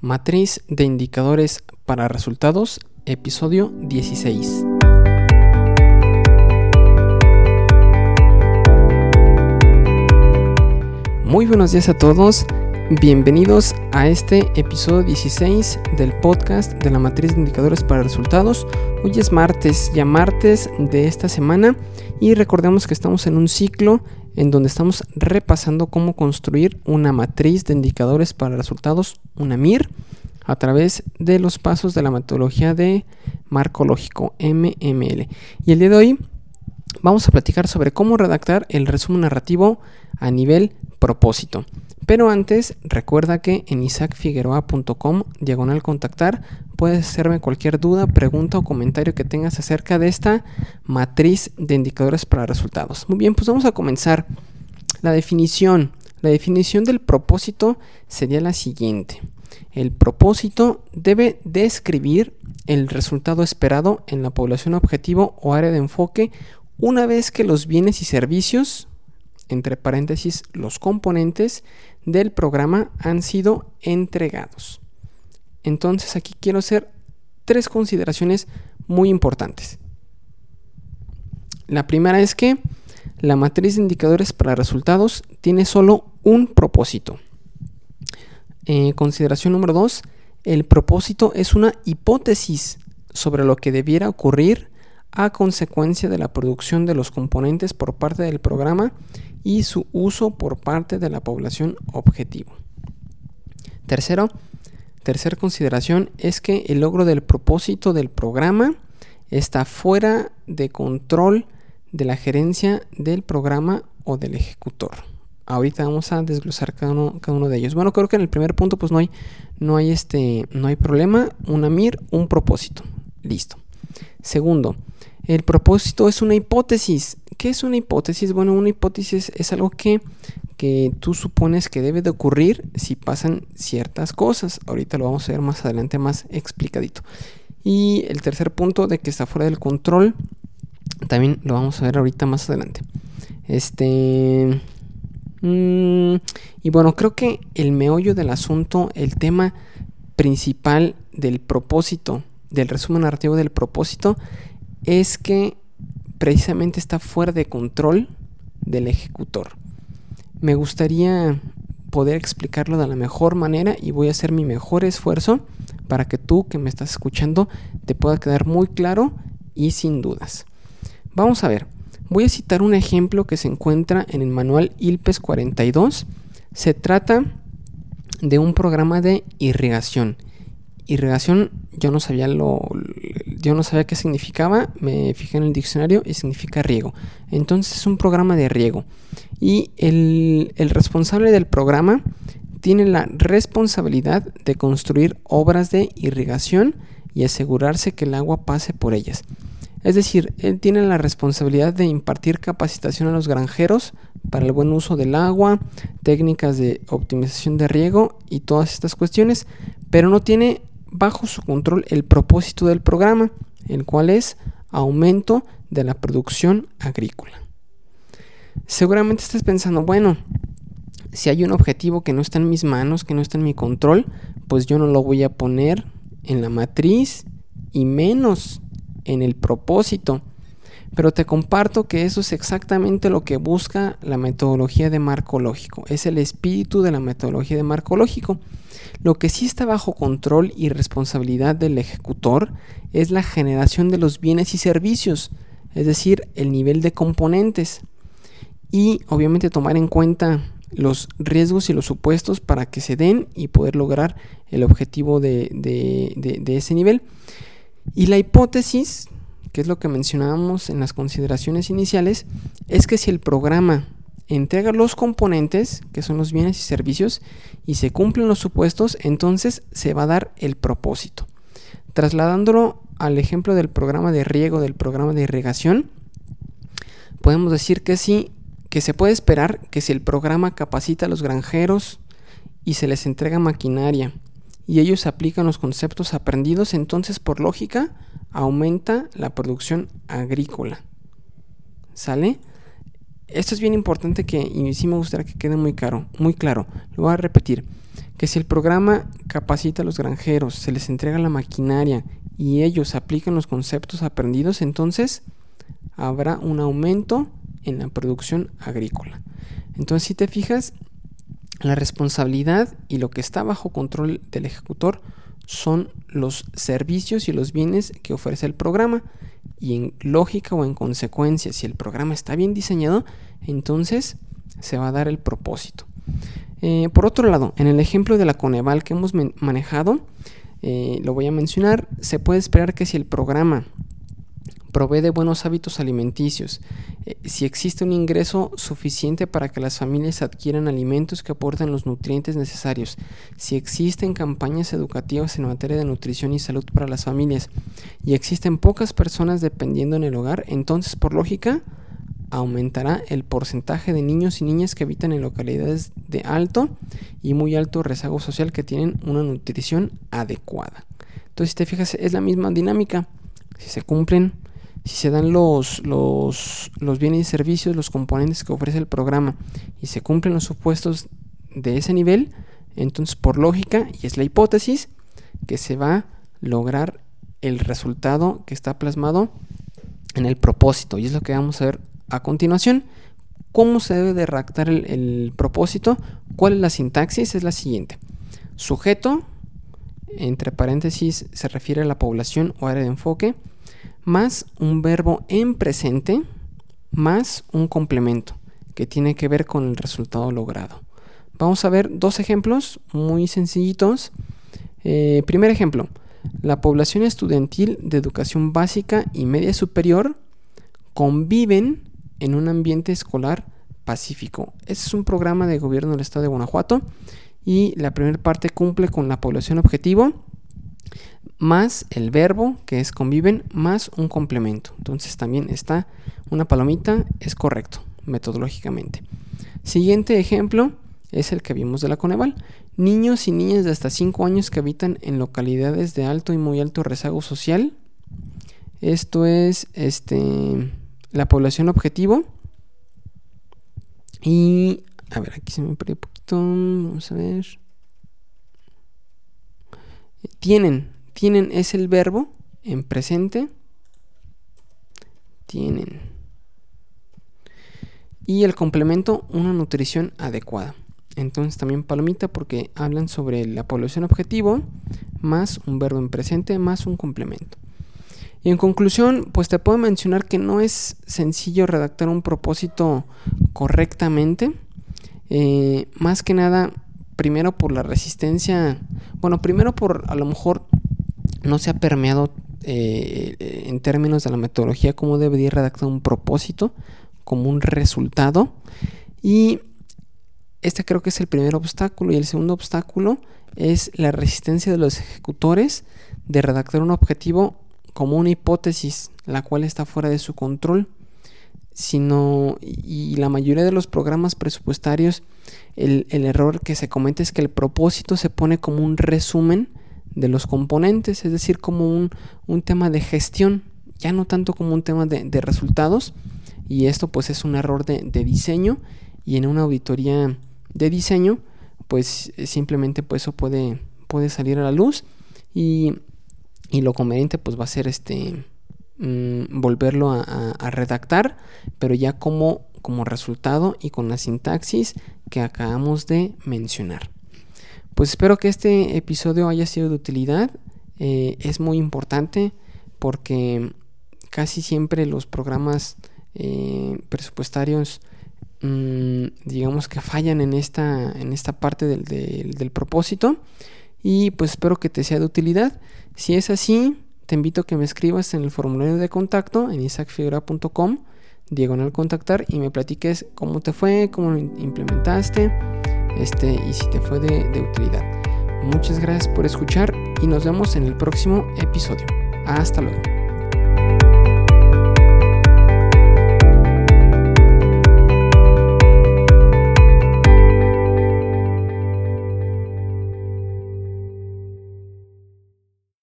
Matriz de indicadores para resultados, episodio 16. Muy buenos días a todos, bienvenidos a este episodio 16 del podcast de la matriz de indicadores para resultados. Hoy es martes, ya martes de esta semana y recordemos que estamos en un ciclo en donde estamos repasando cómo construir una matriz de indicadores para resultados, una MIR, a través de los pasos de la metodología de marco lógico MML. Y el día de hoy vamos a platicar sobre cómo redactar el resumen narrativo a nivel propósito. Pero antes, recuerda que en isaacfigueroa.com, diagonal contactar, puedes hacerme cualquier duda, pregunta o comentario que tengas acerca de esta matriz de indicadores para resultados. Muy bien, pues vamos a comenzar. La definición. La definición del propósito sería la siguiente. El propósito debe describir el resultado esperado en la población objetivo o área de enfoque una vez que los bienes y servicios entre paréntesis, los componentes del programa han sido entregados. Entonces aquí quiero hacer tres consideraciones muy importantes. La primera es que la matriz de indicadores para resultados tiene solo un propósito. Eh, consideración número dos, el propósito es una hipótesis sobre lo que debiera ocurrir a consecuencia de la producción de los componentes por parte del programa y su uso por parte de la población objetivo. Tercero, tercera consideración es que el logro del propósito del programa está fuera de control de la gerencia del programa o del ejecutor. Ahorita vamos a desglosar cada uno, cada uno de ellos. Bueno, creo que en el primer punto pues no hay, no hay, este, no hay problema. Una MIR, un propósito. Listo. Segundo, el propósito es una hipótesis. ¿Qué es una hipótesis? Bueno, una hipótesis es algo que, que tú supones que debe de ocurrir si pasan ciertas cosas. Ahorita lo vamos a ver más adelante más explicadito. Y el tercer punto de que está fuera del control, también lo vamos a ver ahorita más adelante. Este... Mm, y bueno, creo que el meollo del asunto, el tema principal del propósito, del resumen narrativo del propósito, es que precisamente está fuera de control del ejecutor. Me gustaría poder explicarlo de la mejor manera y voy a hacer mi mejor esfuerzo para que tú que me estás escuchando te pueda quedar muy claro y sin dudas. Vamos a ver, voy a citar un ejemplo que se encuentra en el manual ILPES 42. Se trata de un programa de irrigación. Irrigación, yo no sabía lo, yo no sabía qué significaba, me fijé en el diccionario y significa riego. Entonces es un programa de riego. Y el, el responsable del programa tiene la responsabilidad de construir obras de irrigación y asegurarse que el agua pase por ellas. Es decir, él tiene la responsabilidad de impartir capacitación a los granjeros para el buen uso del agua, técnicas de optimización de riego y todas estas cuestiones, pero no tiene bajo su control el propósito del programa, el cual es aumento de la producción agrícola. Seguramente estás pensando, bueno, si hay un objetivo que no está en mis manos, que no está en mi control, pues yo no lo voy a poner en la matriz y menos en el propósito. Pero te comparto que eso es exactamente lo que busca la metodología de marco lógico. Es el espíritu de la metodología de marco lógico. Lo que sí está bajo control y responsabilidad del ejecutor es la generación de los bienes y servicios, es decir, el nivel de componentes. Y obviamente tomar en cuenta los riesgos y los supuestos para que se den y poder lograr el objetivo de, de ese nivel. Y la hipótesis, que es lo que mencionábamos en las consideraciones iniciales, es que si el programa entrega los componentes, que son los bienes y servicios, y se cumplen los supuestos, entonces se va a dar el propósito. Trasladándolo al ejemplo del programa de riego, del programa de irrigación, podemos decir que sí, que se puede esperar que si el programa capacita a los granjeros y se les entrega maquinaria y ellos aplican los conceptos aprendidos, entonces por lógica aumenta la producción agrícola. ¿Sale? Esto es bien importante que, y sí me gustaría que quede muy, caro, muy claro. Lo voy a repetir. que si el programa capacita a los granjeros, se les entrega la maquinaria y ellos aplican los conceptos aprendidos, entonces habrá un aumento en la producción agrícola. Entonces, si te fijas, la responsabilidad y lo que está bajo control del ejecutor son los servicios y los bienes que ofrece el programa. Y en lógica o en consecuencia, si el programa está bien diseñado, entonces se va a dar el propósito. Eh, por otro lado, en el ejemplo de la Coneval que hemos manejado, eh, lo voy a mencionar, se puede esperar que si el programa provee de buenos hábitos alimenticios, eh, si existe un ingreso suficiente para que las familias adquieran alimentos que aporten los nutrientes necesarios, si existen campañas educativas en materia de nutrición y salud para las familias y existen pocas personas dependiendo en el hogar, entonces por lógica aumentará el porcentaje de niños y niñas que habitan en localidades de alto y muy alto rezago social que tienen una nutrición adecuada. Entonces, si te fijas, es la misma dinámica. Si se cumplen si se dan los, los, bienes y servicios, los componentes que ofrece el programa y se cumplen los supuestos de ese nivel, entonces por lógica, y es la hipótesis, que se va a lograr el resultado que está plasmado en el propósito. Y es lo que vamos a ver a continuación. ¿Cómo se debe de redactar el, el propósito? ¿Cuál es la sintaxis? Es la siguiente. Sujeto, entre paréntesis, se refiere a la población o área de enfoque más un verbo en presente más un complemento que tiene que ver con el resultado logrado. Vamos a ver dos ejemplos muy sencillitos. Eh, primer ejemplo, la población estudiantil de educación básica y media superior conviven en un ambiente escolar pacífico. Este es un programa de gobierno del estado de Guanajuato y la primera parte cumple con la población objetivo más el verbo que es conviven más un complemento. Entonces también está una palomita, es correcto metodológicamente. Siguiente ejemplo es el que vimos de la Coneval. Niños y niñas de hasta 5 años que habitan en localidades de alto y muy alto rezago social. Esto es este, la población objetivo. Y a ver, aquí se me perdió un poquito. Vamos a ver. Tienen tienen es el verbo en presente. Tienen. Y el complemento, una nutrición adecuada. Entonces también palomita porque hablan sobre la población objetivo más un verbo en presente más un complemento. Y en conclusión, pues te puedo mencionar que no es sencillo redactar un propósito correctamente. Eh, más que nada, primero por la resistencia, bueno, primero por a lo mejor no se ha permeado eh, en términos de la metodología cómo debería redactar un propósito como un resultado. Y este creo que es el primer obstáculo. Y el segundo obstáculo es la resistencia de los ejecutores de redactar un objetivo como una hipótesis, la cual está fuera de su control. Sino, y la mayoría de los programas presupuestarios, el, el error que se comete es que el propósito se pone como un resumen de los componentes, es decir, como un, tema de gestión, ya no tanto como un tema de, resultados. Y esto pues es un error de, diseño y en una auditoría de diseño pues simplemente pues eso puede, puede salir a la luz y, lo conveniente pues va a ser este mm, volverlo a, a, redactar pero ya como, como resultado y con la sintaxis que acabamos de mencionar. Pues espero que este episodio haya sido de utilidad. Eh, es muy importante porque casi siempre los programas eh, presupuestarios mm, digamos que fallan en esta, en esta parte del, del, propósito y pues espero que te sea de utilidad. Si es así, te invito a que me escribas en el formulario de contacto en isaacfigura.com diagonal contactar y me platiques cómo te fue, cómo lo implementaste este, y si te fue de, de utilidad. Muchas gracias por escuchar y nos vemos en el próximo episodio. Hasta luego.